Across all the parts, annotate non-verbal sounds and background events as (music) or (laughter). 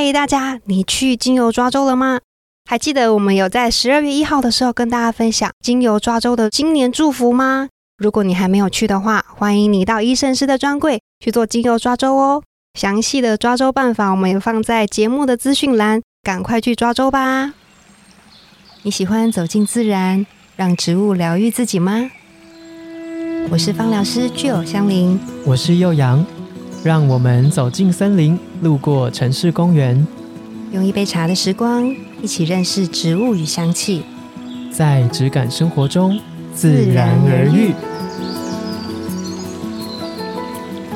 嗨，大家，你去精油抓周了吗？还记得我们有在十二月一号的时候跟大家分享精油抓周的新年祝福吗？如果你还没有去的话，欢迎你到医生师的专柜去做精油抓周哦。详细的抓周办法我们也放在节目的资讯栏，赶快去抓周吧！你喜欢走进自然，让植物疗愈自己吗？我是芳疗师具有香林，我是幼阳，让我们走进森林，路过城市公园，用一杯茶的时光，一起认识植物与香气，在质感生活中自然而愈。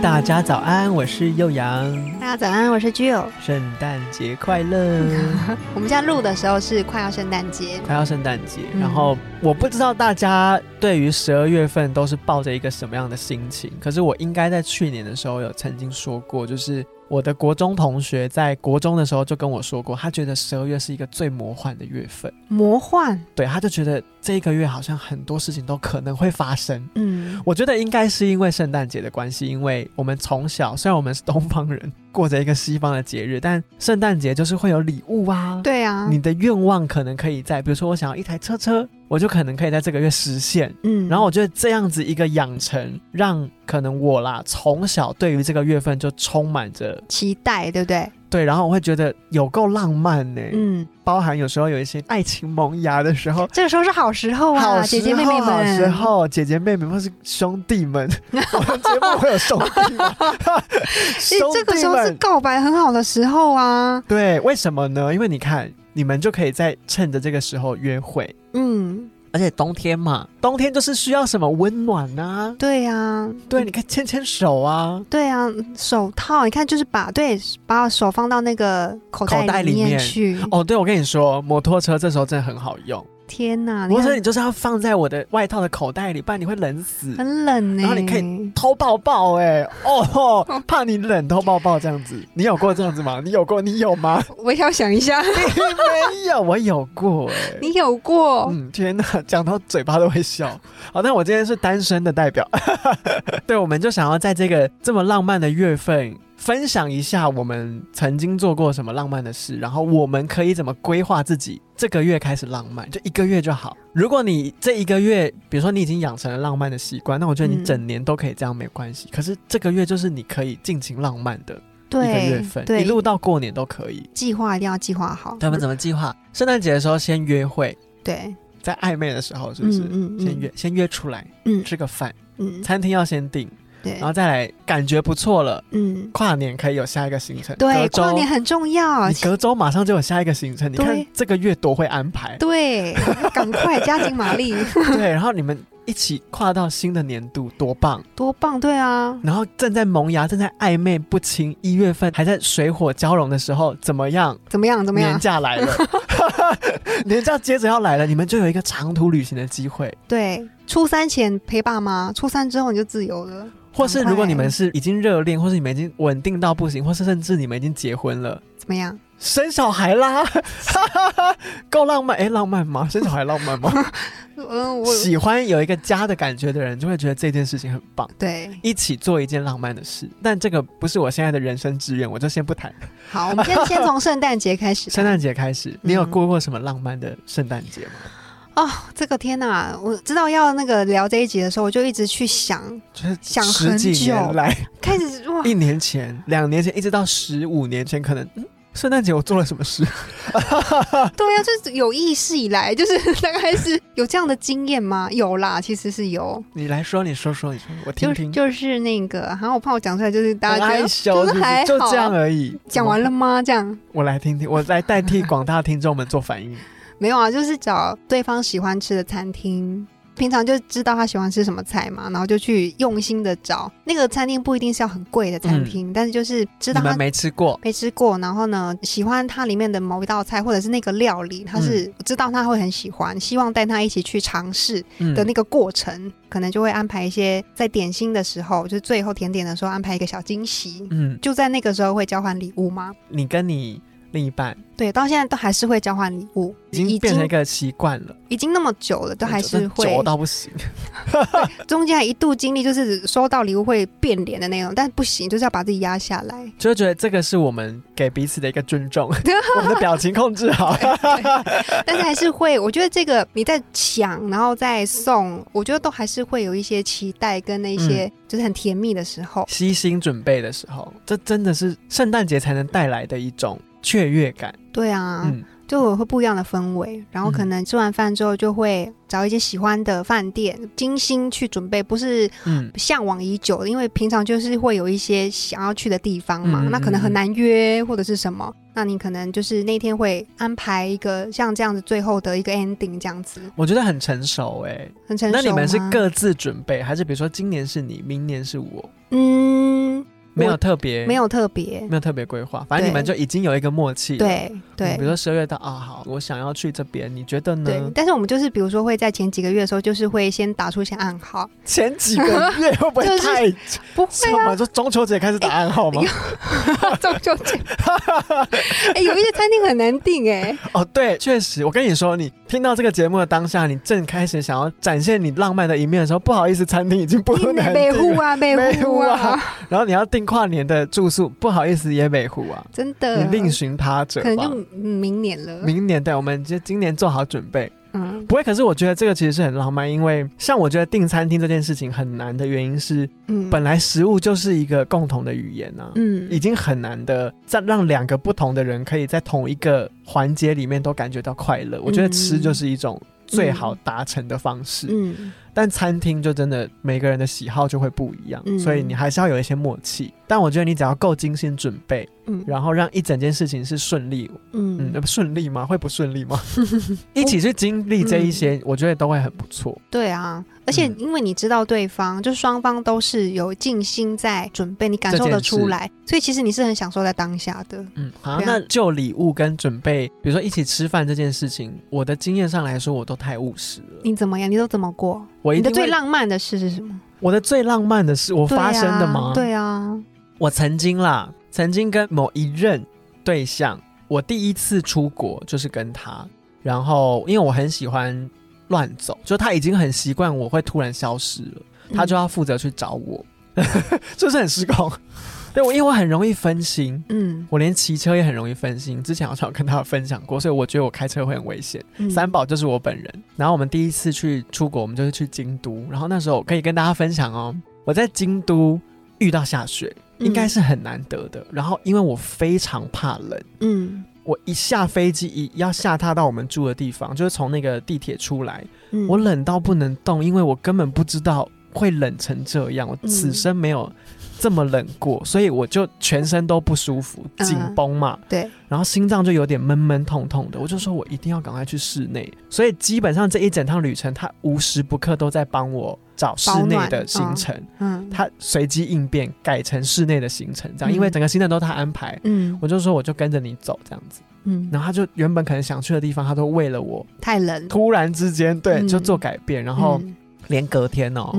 大家早安，我是幼阳。大家早安，我是具有。圣诞节快乐！(laughs) 我们现在录的时候是快要圣诞节，快要圣诞节。然后我不知道大家对于十二月份都是抱着一个什么样的心情，可是我应该在去年的时候有曾经说过，就是我的国中同学在国中的时候就跟我说过，他觉得十二月是一个最魔幻的月份。魔幻？对，他就觉得这个月好像很多事情都可能会发生。嗯，我觉得应该是因为圣诞节的关系，因为我们从小虽然我们是东方人，过着一个西方的节日，但圣诞节就是会有礼物啊。对啊，你的愿望可能可以在，比如说我想要一台车车，我就可能可以在这个月实现。嗯，然后我觉得这样子一个养成，让可能我啦从小对于这个月份就充满着期待，对不对？对，然后我会觉得有够浪漫呢。嗯，包含有时候有一些爱情萌芽的时候，这个时候是好时候啊，好姐姐妹妹们，好时候，姐姐妹妹或是兄弟们，(laughs) 我们节目会有兄弟吗？(laughs) 兄这个时候是，告白很好的时候啊。对，为什么呢？因为你看，你们就可以在趁着这个时候约会，嗯，而且冬天嘛，冬天就是需要什么温暖啊。对呀、对，你可以牵牵手啊，对啊，手套，你看，就是把对把手放到那个口口袋里面去。哦，对，我跟你说，摩托车这时候真的很好用。天哪，你摩托车看你就是要放在我的外套的口袋里，不然你会冷死。很冷呢、然后你可以偷抱抱哎、哦，(laughs) 怕你冷偷抱抱这样子，你有过这样子吗？你有过？你有吗？我也要想一下，(laughs) 你没有，我有过哎、你有过？嗯，天哪，讲到嘴巴都会笑。好，那我今天是单身的代表，(laughs) 对，我们就想要在这个这么浪漫的月份。分享一下我们曾经做过什么浪漫的事，然后我们可以怎么规划自己这个月开始浪漫，就一个月就好。如果你这一个月，比如说你已经养成了浪漫的习惯，那我觉得你嗯整年都可以这样没有关系。可是这个月就是你可以尽情浪漫的一个月份，对一，路到过年都可以。计划一定要计划好。他们怎么计划？圣诞节的时候先约会，对，在暧昧的时候是不是？嗯嗯先约先约出来嗯吃个饭，嗯，餐厅要先订，对然，后再来感觉不错了，嗯，跨年可以有下一个行程。对，跨年很重要你。隔周马上就有下一个行程，你看这个月多会安排。对，赶快加紧马力，(laughs) 对，然后你们一起跨到新的年度，多棒！多棒！对啊，然后正在萌芽、正在暧昧不清，一月份还在水火交融的时候，怎么样？怎么样？怎么样年？假来了，(laughs) (laughs) 年假接着要来了，你们就有一个长途旅行的机会。对，初三前陪爸妈，初三之后你就自由了。或是如果你们是已经热恋，或是你们已经稳定到不行，或是甚至你们已经结婚了，怎么样？生小孩啦，(laughs) 够浪漫哎，浪漫吗？生小孩浪漫吗？嗯，(laughs) 我喜欢有一个家的感觉的人，就会觉得这件事情很棒，对，一起做一件浪漫的事。但这个不是我现在的人生志愿，我就先不谈。好，我们先先从圣诞节开始。(laughs) 圣诞节开始，你有嗯过过什么浪漫的圣诞节吗？哦，这个天哪！我知道要那个聊这一集的时候，我就一直去想，就是想十几很久年来，开始哇，(laughs) 一年前、两年前，一直到十五年前，可能嗯，圣诞节我做了什么事？(laughs) 对啊，就是有意识以来，就是大概是有这样的经验吗？(laughs) 有啦，其实是有，你来说，你说说，你说，我听就听。就是那个，然后我怕我讲出来，就是大家觉得羞不就是还好就这样而已。讲完了吗？这样我来听听，我来代替广大听众们做反应。没有啊，就是找对方喜欢吃的餐厅。平常就知道他喜欢吃什么菜嘛，然后就去用心的找。那个餐厅，不一定是要很贵的餐厅，但是就是知道他没吃过，没吃过，然后呢，喜欢它里面的某一道菜或者是那个料理，他是嗯。知道他会很喜欢，希望带他一起去尝试嗯。的那个过程，可能就会安排一些在点心的时候，就是最后甜点的时候安排一个小惊喜，嗯，就在那个时候会交换礼物吗？你跟你另一半，对，到现在都还是会交换礼物，已经变成一个习惯了，已经那么久了，都还是会久到不行。(laughs) 中间还一度经历，就是收到礼物会变脸的那种，但不行，就是要把自己压下来，就觉得这个是我们给彼此的一个尊重，(laughs) 我们的表情控制好。(laughs) 但是还是会，我觉得这个你在抢，然后再送，我觉得都还是会有一些期待跟那些就是很甜蜜的时候，悉心准备的时候，这真的是圣诞节才能带来的一种。雀跃感，对啊，就我会不一样的氛围。然后可能吃完饭之后，就会找一些喜欢的饭店，精心去准备，不是向往已久的。因为平常就是会有一些想要去的地方嘛，那可能很难约或者是什么，那你可能就是那天会安排一个像这样子最后的一个 ending 这样子。我觉得很成熟哎，很成熟。那你们是各自准备，还是比如说今年是你，明年是我？嗯。没有特别，没有特别，没有特别规划，反正你们就已经有一个默契。对对，比如说十二月到啊，好，我想要去这边，你觉得呢？对，但是我们就是比如说会在前几个月的时候，就是会先打出一些暗号。(laughs) 前几个月会不会太不会啊？就中秋节开始打暗号吗？中秋节，哎，有一些餐厅很难订哎。哦，对，确实，我跟你说，你听到这个节目的当下，你正开始想要展现你浪漫的一面的时候，不好意思，餐厅已经不能订。户啊，北户啊，然后你要订。跨年的住宿不好意思，也美湖啊，真的，你另寻他者，可能就明年了。明年对，我们就今年做好准备。嗯，不会。可是我觉得这个其实是很浪漫，因为像我觉得订餐厅这件事情很难的原因是，嗯，本来食物就是一个共同的语言啊，嗯，已经很难的在让两个不同的人可以在同一个环节里面都感觉到快乐。我觉得吃就是一种最好达成的方式。嗯。但餐厅就真的每个人的喜好就会不一样，所以你还是要有一些默契。但我觉得你只要够精心准备，嗯，然后让一整件事情是顺利，嗯嗯，顺利吗？会不顺利吗？(laughs) 一起去经历这一些，我觉得都会很不错。对啊，而且因为你知道对方，就双方都是有尽心在准备，你感受得出来，所以其实你是很享受在当下的。嗯，好，那就礼物跟准备，比如说一起吃饭这件事情，我的经验上来说，我都太务实了。你怎么样？你都怎么过？我你的最浪漫的事是什么？我的最浪漫的事，我发生的吗？对啊，我曾经啦，曾经跟某一任对象，我第一次出国就是跟他，然后因为我很喜欢乱走，就他已经很习惯我会突然消失了，他就要负责去找我，(laughs) 是不是很失控？(laughs) 对，我因为我很容易分心，嗯，我连骑车也很容易分心。之前好像有跟他分享过，所以我觉得我开车会很危险。三宝就是我本人。然后我们第一次去出国，我们就是去京都。然后那时候可以跟大家分享哦，我在京都遇到下雪，应该是很难得的。然后因为我非常怕冷，嗯，我一下飞机一要下榻到我们住的地方，就是从那个地铁出来，我冷到不能动，因为我根本不知道会冷成这样，我此生没有。这么冷过，所以我就全身都不舒服，紧绷嘛。对，然后心脏就有点闷闷痛痛的。我就说我一定要赶快去室内。所以基本上这一整趟旅程，他无时不刻都在帮我找室内的行程。嗯，他随机应变改成室内的行程，这样，因为整个行程都他安排。嗯，我就说我就跟着你走这样子。嗯，然后他就原本可能想去的地方，他都为了我太冷，突然之间对就做改变，然后连隔天哦。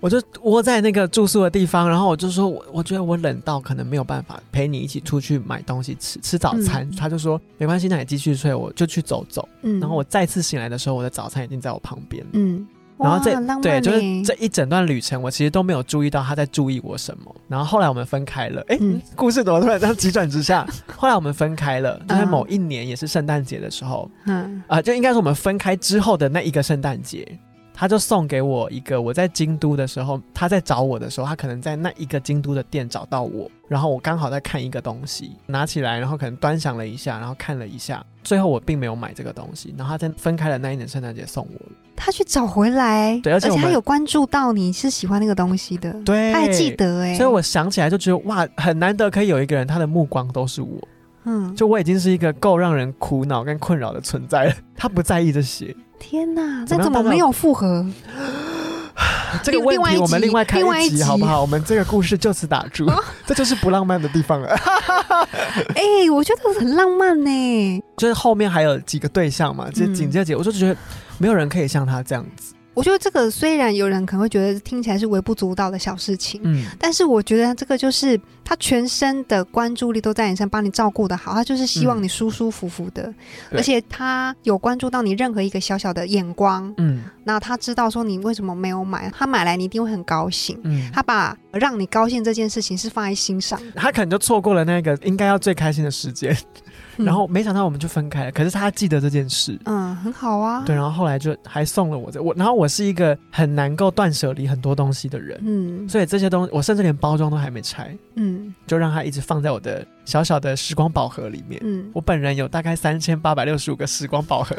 我就窝在那个住宿的地方，然后我就说，我我觉得我冷到可能没有办法陪你一起出去买东西吃吃早餐。他就说没关系，那你继续睡，我就去走走。嗯，然后我再次醒来的时候，我的早餐已经在我旁边。嗯，然后这对就是这一整段旅程，我其实都没有注意到他在注意我什么。然后后来我们分开了，哎，故事怎么突然这样急转直下？(laughs) 后来我们分开了，就在某一年也是圣诞节的时候，嗯啊，就应该是我们分开之后的那一个圣诞节。他就送给我一个，我在京都的时候，他在找我的时候，他可能在那一个京都的店找到我，然后我刚好在看一个东西，拿起来，然后可能端详了一下，然后看了一下，最后我并没有买这个东西，然后他在分开的那一年圣诞节送我。他去找回来，对，而且他有关注到你是喜欢那个东西的，对，他还记得哎，所以我想起来就觉得哇，很难得可以有一个人，他的目光都是我，嗯，就我已经是一个够让人苦恼跟困扰的存在了，(laughs) 他不在意这些。天哪，那怎么没有复合？(sighs) 这个问题我们另外开一集好不好？我们这个故事就此打住，(laughs) 这就是不浪漫的地方了。(laughs) 哎，我觉得很浪漫呢。就是后面还有几个对象嘛，就紧接着，我就觉得没有人可以像他这样子。我觉得这个虽然有人可能会觉得听起来是微不足道的小事情，嗯，但是我觉得这个就是他全身的关注力都在你身上，帮你照顾的好，他就是希望嗯。你舒舒服服的，对。而且他有关注到你任何一个小小的眼光，嗯。那他知道说你为什么没有买，他买来你一定会很高兴。嗯，他把让你高兴这件事情是放在心上，他可能就错过了那个应该要最开心的时间，嗯。(laughs) 然后没想到我们就分开了。可是他记得这件事，嗯，很好啊，对，然后后来就还送了我这我，然后我是一个很难够断舍离很多东西的人，嗯。所以这些东西我甚至连包装都还没拆，嗯就让它一直放在我的小小的时光宝盒里面。嗯，我本人有大概三千八百六十五个时光宝盒，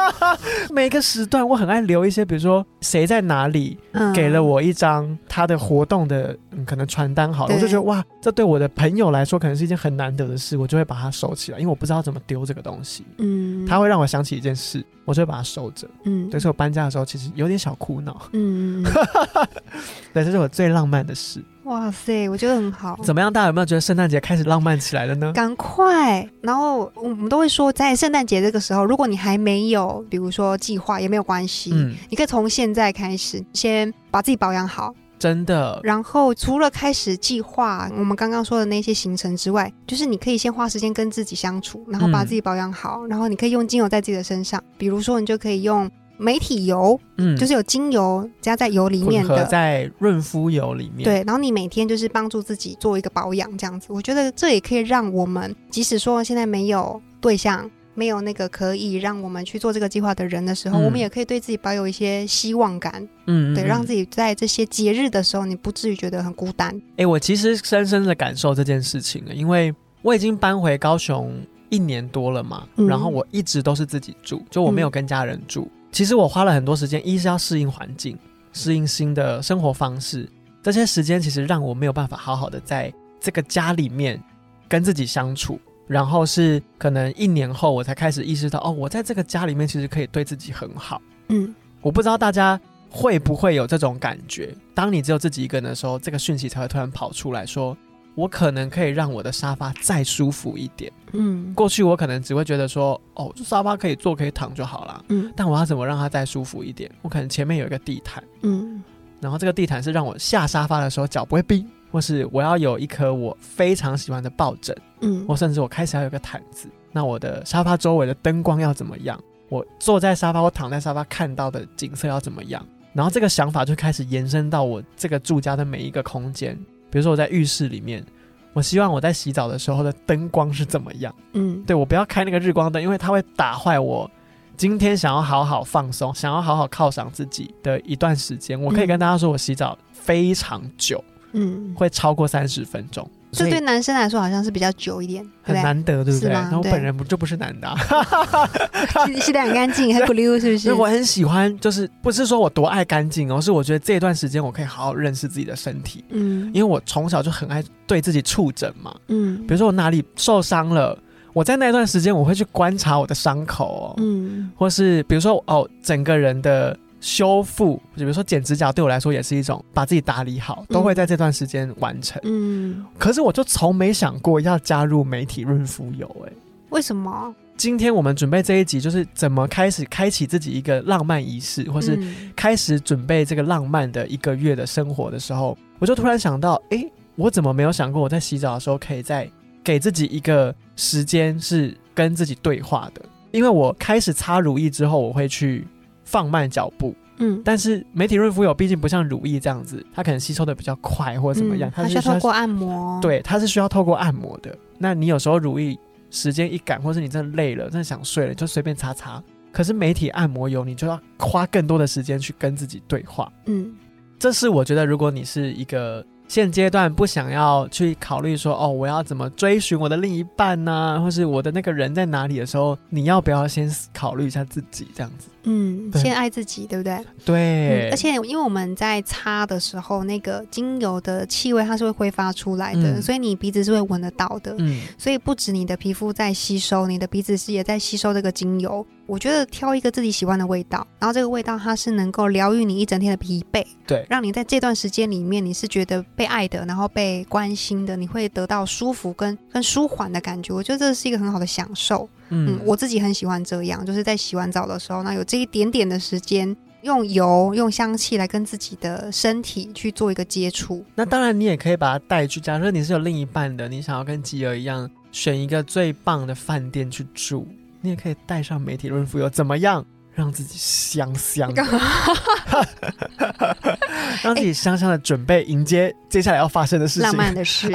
(laughs) 每个时段我很爱留一些，比如说谁在哪里嗯给了我一张他的活动的、嗯、可能传单好了，我就觉得哇，这对我的朋友来说可能是一件很难得的事，我就会把它收起来，因为我不知道怎么丢这个东西，嗯，它会让我想起一件事，我就会把它收着。嗯对，所以我搬家的时候其实有点小苦恼。嗯 (laughs) 对，这是我最浪漫的事。哇塞，我觉得很好。怎么样？大家有没有觉得圣诞节开始浪漫起来了呢？赶快！然后我们都会说，在圣诞节这个时候，如果你还没有，比如说计划，也没有关系，嗯，你可以从现在开始，先把自己保养好。真的，然后除了开始计划我们刚刚说的那些行程之外，就是你可以先花时间跟自己相处，然后把嗯自己保养好，然后你可以用精油在自己的身上，比如说你就可以用媒体油，嗯，就是有精油加在油里面的。在润肤油里面。，对，然后你每天就是帮助自己做一个保养，这样子，我觉得这也可以让我们，即使说现在没有对象，没有那个可以让我们去做这个计划的人的时候，嗯我们也可以对自己保有一些希望感，嗯对，让自己。在这些节日的时候，你不至于觉得很孤单。哎、我其实深深的感受这件事情了，因为我已经搬回高雄一年多了嘛，嗯然后我一直都是自己住，就我没有跟家人住。其实我花了很多时间，一是要适应环境，适应新的生活方式，这些时间其实让我没有办法好好的在这个家里面跟自己相处。然后是可能一年后，我才开始意识到，哦，我在这个家里面其实可以对自己很好。嗯我不知道大家会不会有这种感觉？当你只有自己一个人的时候，这个讯息才会突然跑出来说，我可能可以让我的沙发再舒服一点。嗯过去我可能只会觉得说，哦，这沙发可以坐可以躺就好了。嗯但我要怎么让它再舒服一点？我可能前面有一个地毯，嗯然后这个地毯是让我下沙发的时候脚不会冰，或是我要有一颗我非常喜欢的抱枕，嗯或甚至我开始要有个毯子。那我的沙发周围的灯光要怎么样？我坐在沙发，我躺在沙发看到的景色要怎么样？然后这个想法就开始延伸到我这个住家的每一个空间。比如说我在浴室里面，我希望我在洗澡的时候的灯光是怎么样？嗯对我不要开那个日光灯，因为它会打坏我今天想要好好放松、想要好好犒赏自己的一段时间。我可以跟大家说，我洗澡非常久，嗯，会超过三十分钟，这对男生来说好像是比较久一点？很难得，对不对？那我本人不就不是男的、啊，(laughs) 洗洗得很干净，很 (laughs) 不溜，是不是？我很喜欢，就是不是说我多爱干净哦，是我觉得这一段时间我可以好好认识自己的身体，嗯因为我从小就很爱对自己触诊嘛。嗯比如说我哪里受伤了，我在那段时间我会去观察我的伤口哦，嗯或是比如说哦整个人的修复，比如说剪指甲对我来说也是一种把自己打理好，都会在这段时间完成。嗯，可是我就从没想过要加入媒体润肤油，哎。为什么？今天我们准备这一集，就是怎么开始开启自己一个浪漫仪式，或是嗯开始准备这个浪漫的一个月的生活的时候，我就突然想到，诶，我怎么没有想过我在洗澡的时候可以在给自己一个时间是跟自己对话的？因为我开始擦乳液之后，我会去放慢脚步，嗯，但是媒体润肤油毕竟不像乳液这样子，它可能吸收的比较快或者怎么样，嗯它它是需要透过按摩，，对，它是需要透过按摩的。那你有时候乳液时间一赶，或是你真的累了，真的想睡了，你就随便擦擦。可是媒体按摩油，你就要花更多的时间去跟自己对话。嗯这是我觉得，如果你是一个现阶段不想要去考虑说，哦，我要怎么追寻我的另一半呢、或是我的那个人在哪里的时候，你要不要先考虑一下自己这样子？嗯，先爱自己，对不对？对，嗯，而且因为我们在擦的时候，那个精油的气味它是会挥发出来的，嗯所以你鼻子是会闻得到的。嗯，所以不止你的皮肤在吸收，你的鼻子是也在吸收这个精油。我觉得挑一个自己喜欢的味道，然后这个味道它是能够疗愈你一整天的疲惫，对，让你在这段时间里面你是觉得被爱的，然后被关心的，你会得到舒服跟跟舒缓的感觉。我觉得这是一个很好的享受。嗯，我自己很喜欢这样，就是在洗完澡的时候，那有这一点点的时间用油、用香气来跟自己的身体去做一个接触。那当然，你也可以把它带去。假设你是有另一半的，你想要跟吉尔一样选一个最棒的饭店去住，你也可以带上美体润肤油，怎么样？让自己香香的，(laughs) 让自己香香的准备迎接接下来要发生的事情，浪漫的事。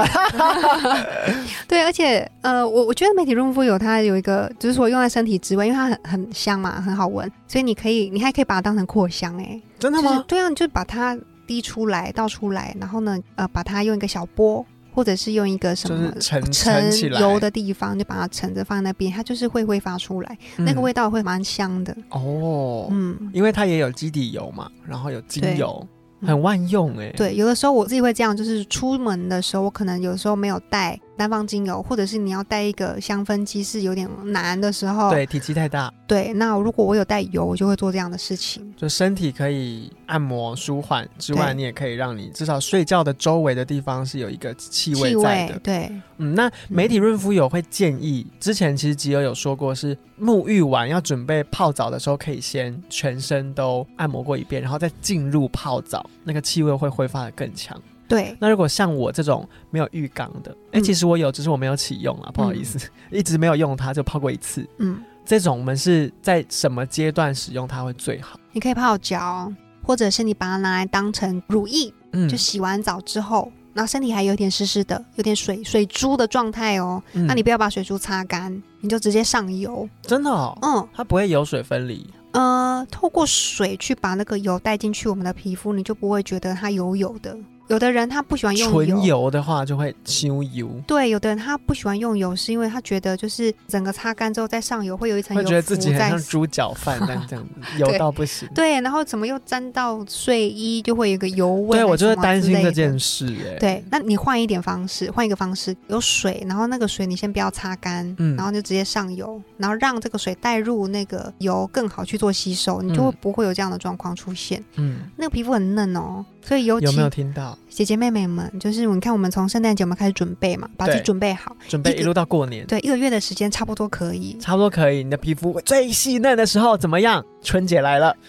(laughs) 对，而且呃，我我觉得媒体润肤油它有一个，就是说用在身体之外，因为它很很香嘛，很好闻，所以你可以，你还可以把它当成扩香，哎，真的吗？对啊，你就把它滴出来，倒出来，然后呢，呃，把它用一个小波。或者是用一个什么盛盛油的地方，就把它盛着放在那边，它就是会挥发出来，那个味道会蛮香的。哦。嗯，因为它也有基底油嘛，然后有精油。很万用哎，对，有的时候我自己会这样，就是出门的时候，我可能有时候没有带单方精油，或者是你要带一个香氛机是有点难的时候，对，体积太大。对，那如果我有带油，我就会做这样的事情，就身体可以按摩舒缓之外，你也可以让你至少睡觉的周围的地方是有一个气味在的。对，嗯，那媒体润肤油会建议，之前其实吉尔有说过，是沐浴完要准备泡澡的时候，可以先全身都按摩过一遍，然后再进入泡澡。那个气味会挥发的更强。对，那如果像我这种没有浴缸的，哎，其实我有，只是我没有启用啊，不好意思，(laughs) 一直没有用它，就泡过一次。嗯，这种我们是在什么阶段使用它会最好？你可以泡脚，或者是你把它拿来当成乳液，嗯，就洗完澡之后，然后身体还有点湿湿的，有点水水珠的状态哦，那你不要把水珠擦干，你就直接上油。真的？哦？嗯，它不会油水分离。呃，透过水去把那个油带进去我们的皮肤，你就不会觉得它油油的。有的人他不喜欢用纯油的话，就会修油。对，有的人他不喜欢用油，是因为他觉得就是整个擦干之后再上油，会有一层油。会觉得自己很像猪脚饭 (laughs) 这样，油到不行。对，然后怎么又沾到睡衣，就会有一个油味。对，我就是担心这件事。哎，对，那你换一点方式，换一个方式，有水，然后那个水你先不要擦干，嗯，然后就直接上油，然后让这个水带入那个油更好去做吸收，你就会不会有这样的状况出现。嗯，那个皮肤很嫩哦。所以有有没有听到姐姐妹妹们？就是你看，我们从圣诞节我们开始准备嘛，把自己准备好，准备一路到过年。对，一个月的时间差不多可以，差不多可以。你的皮肤最细嫩的时候怎么样？春节来了，(laughs)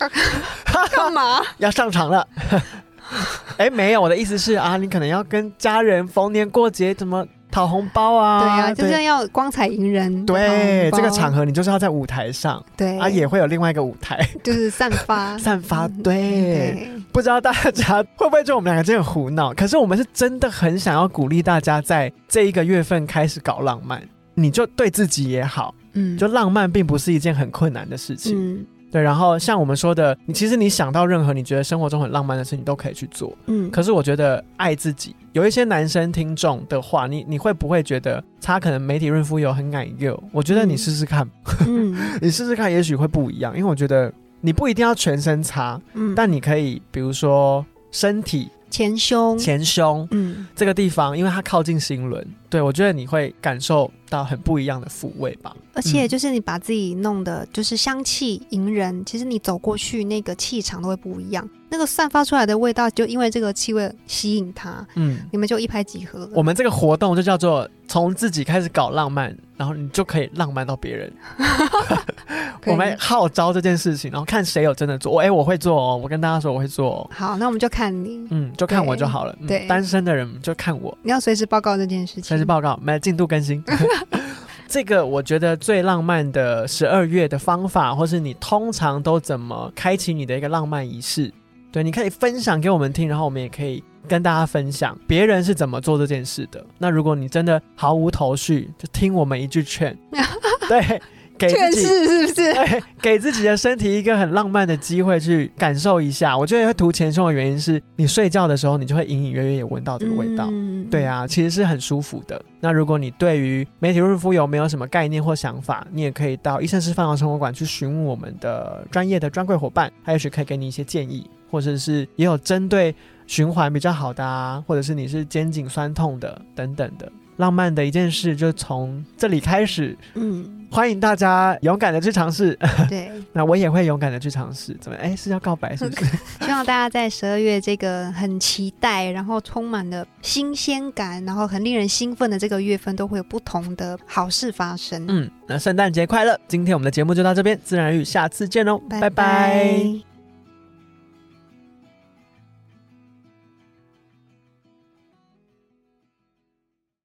干嘛？(laughs) 要上场了？(laughs) 哎，没有，我的意思是啊，你可能要跟家人逢年过节怎么？讨红包啊！对啊，就是要光彩迎人。对，这个场合你就是要在舞台上。对啊，也会有另外一个舞台，(laughs) 就是散发 (laughs) 散发。对，不知道大家会不会觉得我们两个真的胡闹？可是我们是真的很想要鼓励大家在这一个月份开始搞浪漫。你就对自己也好，嗯，就浪漫并不是一件很困难的事情。嗯。对，然后像我们说的，你其实你想到任何你觉得生活中很浪漫的事情，都可以去做。嗯，可是我觉得爱自己，有一些男生听众的话，你你会不会觉得擦可能媒体润肤油很矮幼？我觉得你试试看，嗯，(laughs) 你试试看，也许会不一样。因为我觉得你不一定要全身擦，嗯，但你可以比如说身体。前胸，前胸，嗯，这个地方，因为它靠近心轮，对我觉得你会感受到很不一样的抚慰吧。而且就是你把自己弄的，就是香气迎人，其实你走过去那个气场都会不一样。那个散发出来的味道，就因为这个气味吸引他，嗯，你们就一拍即合。我们这个活动就叫做从自己开始搞浪漫，然后你就可以浪漫到别人。(laughs) 我们号召这件事情，然后看谁有真的做。我哎，我会做哦，我跟大家说我会做。好，那我们就看你，嗯，就看我就好了。对，单身的人就看我。你要随时报告这件事情，报告，没进度更新。(laughs) 这个我觉得最浪漫的十二月的方法，或是你通常都怎么开启你的一个浪漫仪式？对，你可以分享给我们听，然后我们也可以跟大家分享别人是怎么做这件事的。那如果你真的毫无头绪，就听我们一句劝，(laughs) 对。给自己是不是？对，给自己的身体一个很浪漫的机会去感受一下。我觉得会涂前胸的原因是你睡觉的时候，你就会隐隐约约也闻到这个味道。嗯对啊，其实是很舒服的。那如果你对于媒体润肤油没有什么概念或想法，你也可以到医生师饭堂生活馆去询问我们的专业的专柜伙伴，他也许可以给你一些建议，或者是也有针对循环比较好的啊，或者是你是肩颈酸痛的等等的。浪漫的一件事就从这里开始，嗯，欢迎大家勇敢的去尝试。对，(laughs) 那我也会勇敢的去尝试。怎么？哎，是要告白是不是？(laughs) 希望大家在十二月这个很期待，然后充满了新鲜感，然后很令人兴奋的这个月份，都会有不同的好事发生。嗯，那圣诞节快乐！今天我们的节目就到这边，自然语，下次见喽，拜拜。